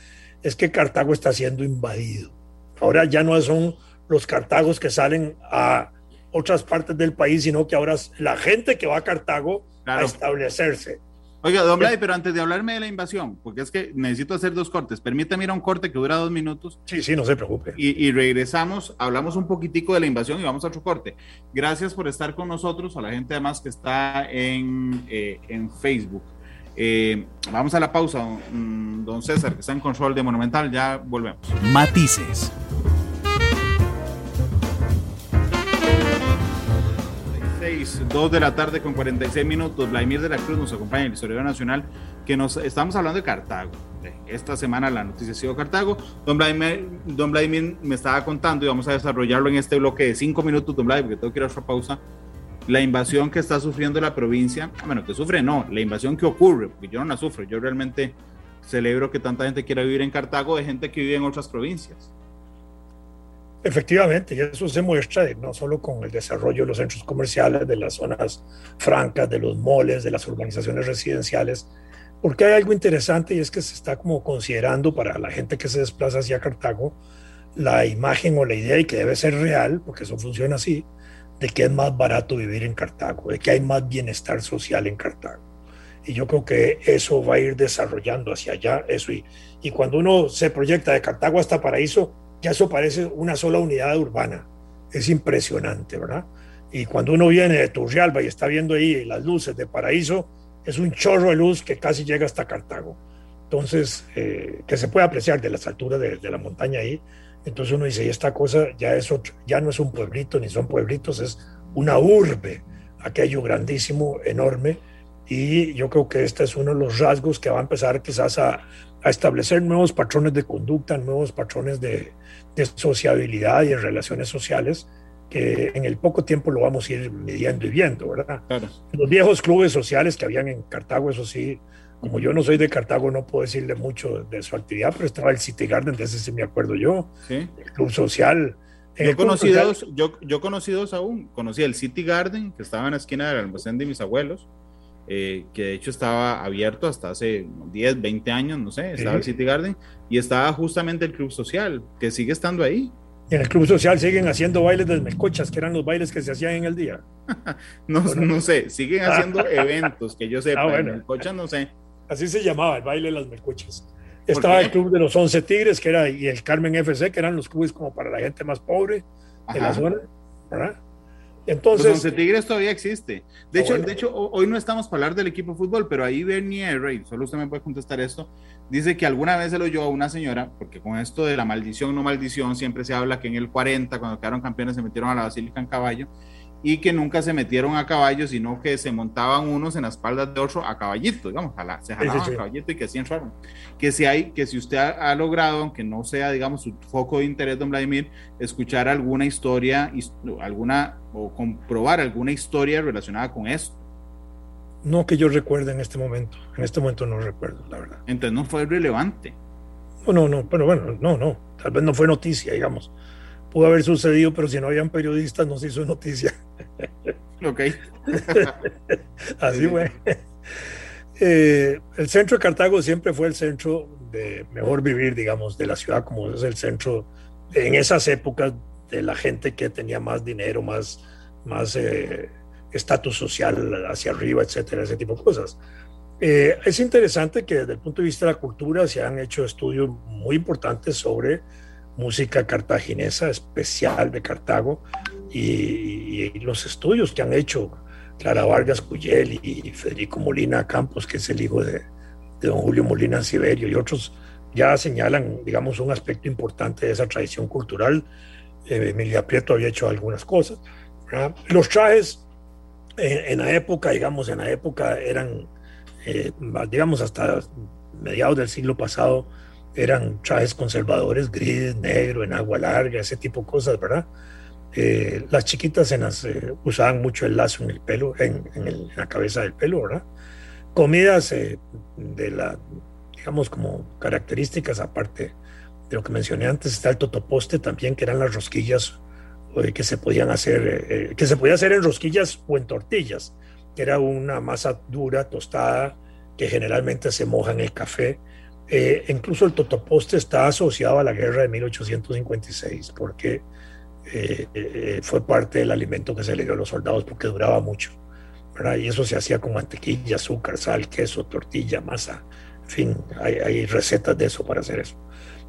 es que Cartago está siendo invadido. Ahora ya no son los cartagos que salen a otras partes del país, sino que ahora es la gente que va a Cartago a establecerse. Oiga, don Blay, pero antes de hablarme de la invasión, porque es que necesito hacer dos cortes, permítame ir a un corte que dura dos minutos. Sí, sí, no se preocupe. Y, regresamos, hablamos un poquitico de la invasión y vamos a otro corte. Gracias por estar con nosotros, a la gente además que está en, eh, en Facebook. Eh, vamos a la pausa, don César, que está en control de Monumental, ya volvemos. Matices. 2 de la tarde con 46 minutos. Vladimir de la Cruz nos acompaña en el Historiador Nacional, que nos estamos hablando de Cartago. Esta semana la noticia ha sido Cartago. Don Vladimir, don Vladimir me estaba contando y vamos a desarrollarlo en este bloque de 5 minutos, don Vladimir, porque tengo que ir a otra pausa. La invasión que está sufriendo la provincia, bueno, que sufre no, la invasión que ocurre, porque yo no la sufro, yo realmente celebro que tanta gente quiera vivir en Cartago de gente que vive en otras provincias. Efectivamente, y eso se muestra no solo con el desarrollo de los centros comerciales, de las zonas francas, de los moles, de las urbanizaciones residenciales, porque hay algo interesante y es que se está como considerando para la gente que se desplaza hacia Cartago la imagen o la idea y que debe ser real, porque eso funciona así, de que es más barato vivir en Cartago, de que hay más bienestar social en Cartago. Y yo creo que eso va a ir desarrollando hacia allá, eso. Y, y cuando uno se proyecta de Cartago hasta Paraíso, ya eso parece una sola unidad urbana. Es impresionante, ¿verdad? Y cuando uno viene de Turrialba y está viendo ahí las luces de Paraíso, es un chorro de luz que casi llega hasta Cartago. Entonces, eh, que se puede apreciar de las alturas de, la montaña ahí. Entonces uno dice, y esta cosa ya, es ya no es un pueblito, ni son pueblitos, es una urbe, aquello grandísimo, enorme. Y yo creo que este es uno de los rasgos que va a empezar quizás a, a establecer nuevos patrones de conducta, nuevos patrones de, de sociabilidad y en relaciones sociales que en el poco tiempo lo vamos a ir midiendo y viendo, ¿verdad? Los viejos clubes sociales que habían en Cartago, eso sí, como yo no soy de Cartago, no puedo decirle mucho de su actividad, pero estaba el City Garden, de ese sí me acuerdo yo, el club social. Yo conocí, dos, yo, yo conocí dos aún, conocí el City Garden, que estaba en la esquina del almacén de mis abuelos, eh, que de hecho estaba abierto hasta hace 10, 20 años, no sé, estaba el City Garden y estaba justamente el Club Social, que sigue estando ahí. Y en el Club Social siguen haciendo bailes de melcochas, que eran los bailes que se hacían en el día. *laughs* no, no, sé, siguen haciendo *laughs* eventos que yo sepa, ah, melcochas no sé. Así se llamaba, el baile de las melcochas. Estaba el Club de los Once Tigres, que era, y el Carmen FC, que eran los clubes como para la gente más pobre de la zona, ¿verdad? Entonces, Tigres todavía existe. De, ah, hecho, de hecho, hoy no estamos para hablar del equipo de fútbol, pero ahí Bernier Rey, solo usted me puede contestar esto, dice que alguna vez se lo oyó a una señora, porque con esto de la maldición, no maldición, siempre se habla que en el 40, cuando quedaron campeones, se metieron a la Basílica en caballo, y que nunca se metieron a caballo, sino que se montaban unos en las espaldas de otro a caballito, digamos, se jalaban a caballito y que así entraron. Que si hay, que si usted ha, logrado, aunque no sea, digamos, su foco de interés, don Vladimir, escuchar alguna historia, alguna, o comprobar alguna historia relacionada con esto. No que yo recuerde en este momento, en este momento no recuerdo, la verdad. Entonces no fue relevante. No, no, no, pero bueno, no, no, tal vez no fue noticia, digamos pudo haber sucedido, pero si no habían periodistas no se hizo noticia. Ok. *laughs* Así fue. Eh, el centro de Cartago siempre fue el centro de mejor vivir, digamos, de la ciudad, como es el centro en esas épocas de la gente que tenía más dinero, más más eh, estatus social hacia arriba, etcétera, ese tipo de cosas. Eh, es interesante que desde el punto de vista de la cultura se han hecho estudios muy importantes sobre música cartaginesa especial de Cartago y, los estudios que han hecho Clara Vargas Cuyel y Federico Molina Campos, que es el hijo de, don Julio Molina Siberio y otros ya señalan, digamos, un aspecto importante de esa tradición cultural. Eh, Emilia Prieto había hecho algunas cosas. Los trajes en, la época, digamos, en la época eran, eh, digamos, hasta mediados del siglo pasado, eran trajes conservadores, gris, negro, en agua larga, ese tipo de cosas, ¿verdad? Eh, las chiquitas en las, eh, usaban mucho el lazo en el pelo, en, la cabeza del pelo, ¿verdad? Comidas eh, de la, digamos, como características, aparte de lo que mencioné antes, está el totoposte también, que eran las rosquillas que se podían hacer, que se podía hacer en rosquillas o en tortillas, que era una masa dura, tostada, que generalmente se moja en el café eh, incluso el totoposte está asociado a la guerra de 1856 porque eh, eh, fue parte del alimento que se le dio a los soldados porque duraba mucho. ¿verdad? Y eso se hacía con mantequilla, azúcar, sal, queso, tortilla, masa. En fin, hay, hay recetas de eso para hacer eso.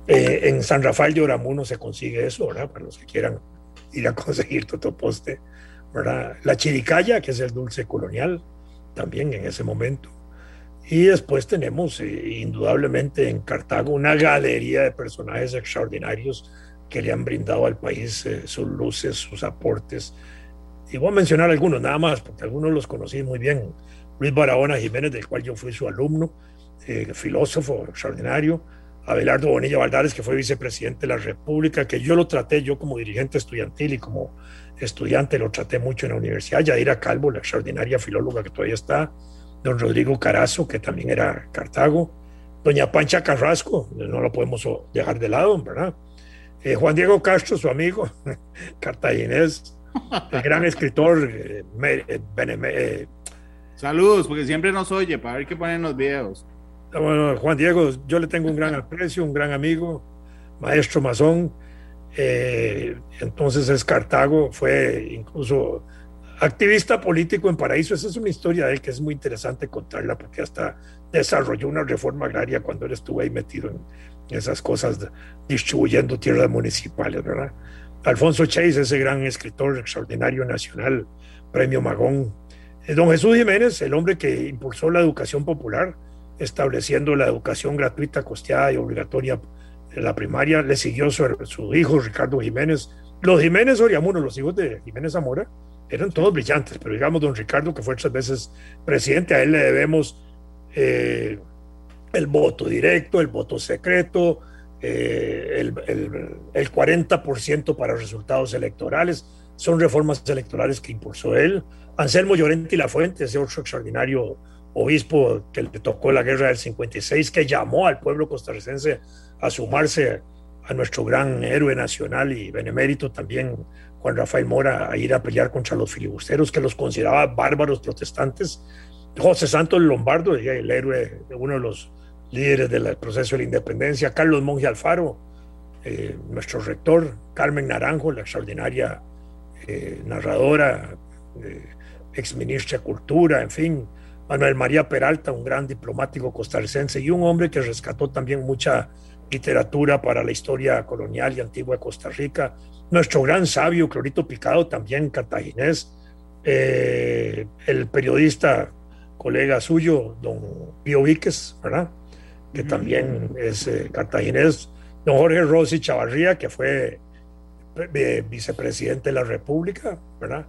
Eh, en San Rafael de Oramuno se consigue eso, ¿verdad? Para los que quieran ir a *laughs* conseguir totoposte, ¿verdad? La chiricaya, que es el dulce colonial, también en ese momento. Y después tenemos, eh, indudablemente, en Cartago una galería de personajes extraordinarios que le han brindado al país eh, sus luces, sus aportes. Y voy a mencionar algunos nada más, porque algunos los conocí muy bien. Luis Barahona Jiménez, del cual yo fui su alumno, eh, filósofo extraordinario. Abelardo Bonilla Valdares, que fue vicepresidente de la República, que yo lo traté, yo como dirigente estudiantil y como estudiante lo traté mucho en la universidad. Yadira Calvo, la extraordinaria filóloga que todavía está don Rodrigo Carazo, que también era Cartago, doña Pancha Carrasco, no lo podemos dejar de lado, ¿verdad? Eh, Juan Diego Castro, su amigo, *laughs* cartaginés, *laughs* el gran escritor. Eh, eh, Saludos, porque siempre nos oye, para ver qué ponen los videos. Bueno, Juan Diego, yo le tengo un gran *laughs* aprecio, un gran amigo, maestro masón. entonces es Cartago, fue incluso activista político en Paraíso. Esa es una historia de él que es muy interesante contarla porque hasta desarrolló una reforma agraria cuando él estuvo ahí metido en esas cosas, distribuyendo tierras municipales, ¿verdad? Alfonso Chase, ese gran escritor extraordinario nacional, premio Magón. Eh, don Jesús Jiménez, el hombre que impulsó la educación popular, estableciendo la educación gratuita, costeada y obligatoria en la primaria, le siguió su, su hijo Ricardo Jiménez. Los Jiménez Oriamuno, los hijos de Jiménez Zamora, eran todos brillantes, pero digamos don Ricardo, que fue tres veces presidente, a él le debemos eh, el voto directo, el voto secreto, eh, el, el, 40% para resultados electorales. Son reformas electorales que impulsó él. Anselmo Llorente y La Fuente, ese otro extraordinario obispo que le tocó la guerra del 56, que llamó al pueblo costarricense a sumarse a nuestro gran héroe nacional y benemérito también Juan Rafael Mora a ir a pelear contra los filibusteros que los consideraba bárbaros protestantes. José Santos Lombardo, el héroe, uno de los líderes del proceso de la independencia. Carlos Monge Alfaro, eh, nuestro rector. Carmen Naranjo, la extraordinaria eh, narradora, eh, exministra de Cultura, en fin. Manuel María Peralta, un gran diplomático costarricense y un hombre que rescató también mucha literatura para la historia colonial y antigua de Costa Rica nuestro gran sabio Clorito Picado, también cartaginés, eh, el periodista colega suyo, don Pío Víquez, ¿verdad? Que también es eh, cartaginés, don Jorge Rossi Chavarría, que fue eh, vicepresidente de la República, ¿verdad?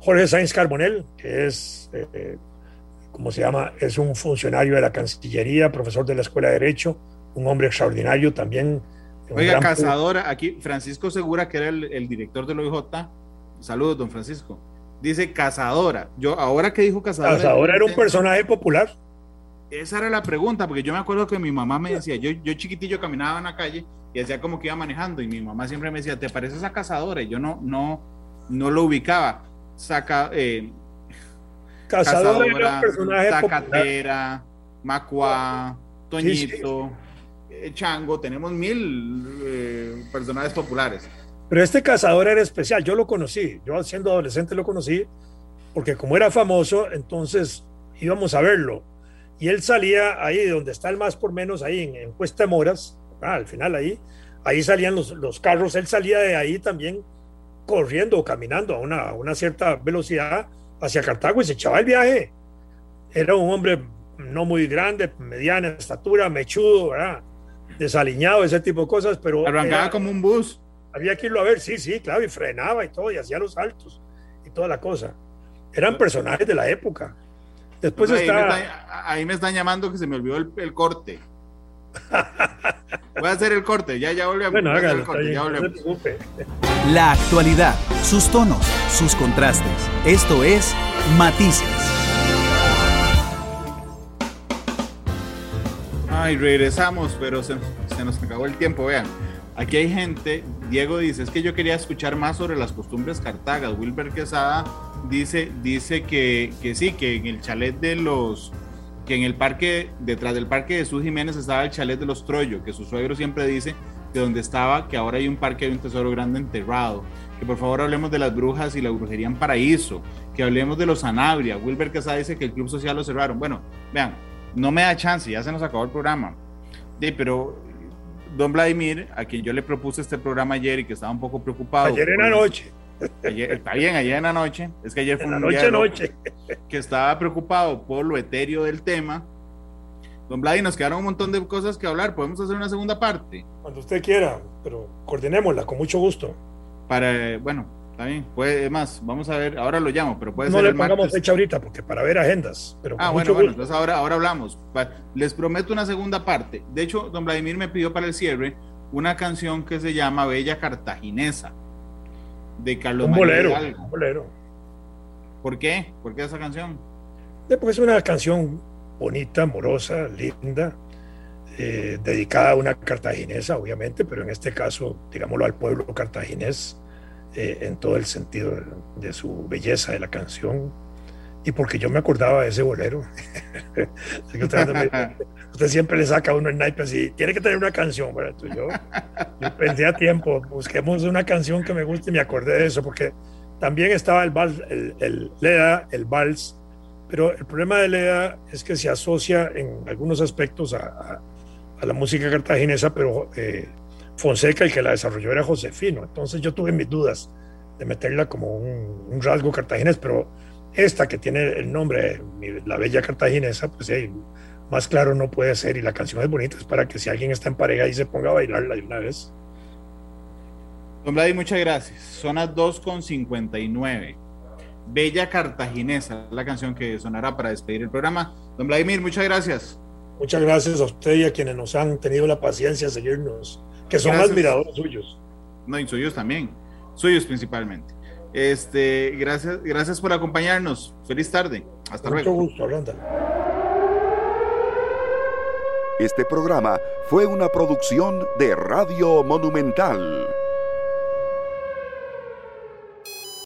Jorge Sainz Carbonel, que es, ¿cómo se llama? Es un funcionario de la Cancillería, profesor de la Escuela de Derecho, un hombre extraordinario también Oiga, Cazadora, aquí Francisco Segura, que era el, director del OIJ. Saludos, don Francisco. Dice Cazadora. Yo, ahora que dijo Cazadora. Cazadora era un personaje popular. Esa era la pregunta, porque yo me acuerdo que mi mamá me decía, yo, yo chiquitillo caminaba en la calle y hacía como que iba manejando, y mi mamá siempre me decía, ¿te pareces a Cazadora? Y yo no, no, no lo ubicaba. Saca, eh, Cazadora, era un personaje Zacatera, Macua, Toñito. Chango, tenemos mil eh, personajes populares. Pero este cazador era especial, yo lo conocí, yo siendo adolescente lo conocí, porque como era famoso, entonces íbamos a verlo. Y él salía ahí donde está el más por menos, ahí en, en Cuesta Moras, ah, al final ahí, ahí salían los, los, carros, él salía de ahí también corriendo o caminando a una, una cierta velocidad hacia Cartago y se echaba el viaje. Era un hombre no muy grande, mediana estatura, mechudo, ¿verdad? Desaliñado, ese tipo de cosas, pero... Arrancaba como un bus. Había que irlo a ver, sí, sí, claro, y frenaba y todo, y hacía los saltos y toda la cosa. Eran personajes de la época. Después ahí está... Me ahí me están llamando que se me olvidó el, corte. Voy a hacer el corte, ya, ya volvemos. Bueno, hágalo, corte, ya volvemos. La actualidad, sus tonos, sus contrastes. Esto es Matices. Ay, regresamos, pero se, nos acabó el tiempo. Vean, aquí hay gente. Diego dice: Es que yo quería escuchar más sobre las costumbres cartagas. Wilber Quesada dice, dice que, que sí, que en el chalet de los. Que en el parque, detrás del parque de Jesús Jiménez estaba el chalet de los Troyo, que su suegro siempre dice que donde estaba, que ahora hay un parque, hay un tesoro grande enterrado, que por favor hablemos de las brujas y la brujería en paraíso, que hablemos de los Sanabria. Wilber Casada dice que el Club Social lo cerraron. Bueno, vean, no me da chance, ya se nos acabó el programa. Sí, pero don Vladimir, a quien yo le propuse este programa ayer y que estaba un poco preocupado. Ayer en la noche. está bien, ayer en la noche. Es que ayer fue en la un noche, noche. que estaba preocupado por lo etéreo del tema. Don Vladimir, nos quedaron un montón de cosas que hablar. Podemos hacer una segunda parte. Cuando usted quiera, pero coordinémosla con mucho gusto. Para, bueno, está bien. Puede, más, vamos a ver. Ahora lo llamo, pero puede no ser. le el pongamos martes. fecha ahorita, porque para ver agendas. Pero Ah, bueno, bueno, entonces ahora, ahora hablamos. Les prometo una segunda parte. De hecho, don Vladimir me pidió para el cierre una canción que se llama Bella Cartaginesa, de Carlos un bolero. Un bolero. ¿Por qué? ¿Por qué esa canción? Sí, porque es una canción bonita, amorosa, linda, eh, dedicada a una cartaginesa, obviamente, pero en este caso, digámoslo, al pueblo cartaginés, eh, en todo el sentido de, su belleza de la canción, y porque yo me acordaba de ese bolero. *laughs* *laughs* Usted, siempre le saca a uno el naipe así, tiene que tener una canción. Entonces yo, yo pensé a tiempo, busquemos una canción que me guste y me acordé de eso, porque también estaba el vals, el, el Leda, el vals, pero el problema de Leda es que se asocia en algunos aspectos a, a- a la música cartaginesa, pero eh, Fonseca, el que la desarrolló, era Josefino. Entonces yo tuve mis dudas de meterla como un, rasgo cartaginés, pero esta que tiene el nombre, La Bella Cartaginesa, pues eh, más claro no puede ser. Y la canción es bonita, es para que si alguien está en pareja y se ponga a bailarla de una vez. Don Vladimir, muchas gracias. Son las 2.59. Bella Cartaginesa, la canción que sonará para despedir el programa. Don Vladimir, muchas gracias. Muchas gracias a usted y a quienes nos han tenido la paciencia de seguirnos, que son Gracias. admiradores suyos. No, y suyos también. Suyos principalmente. Este, gracias, gracias por acompañarnos. Feliz tarde. Hasta Con mucho luego. gusto, Aranda. Este programa fue una producción de Radio Monumental.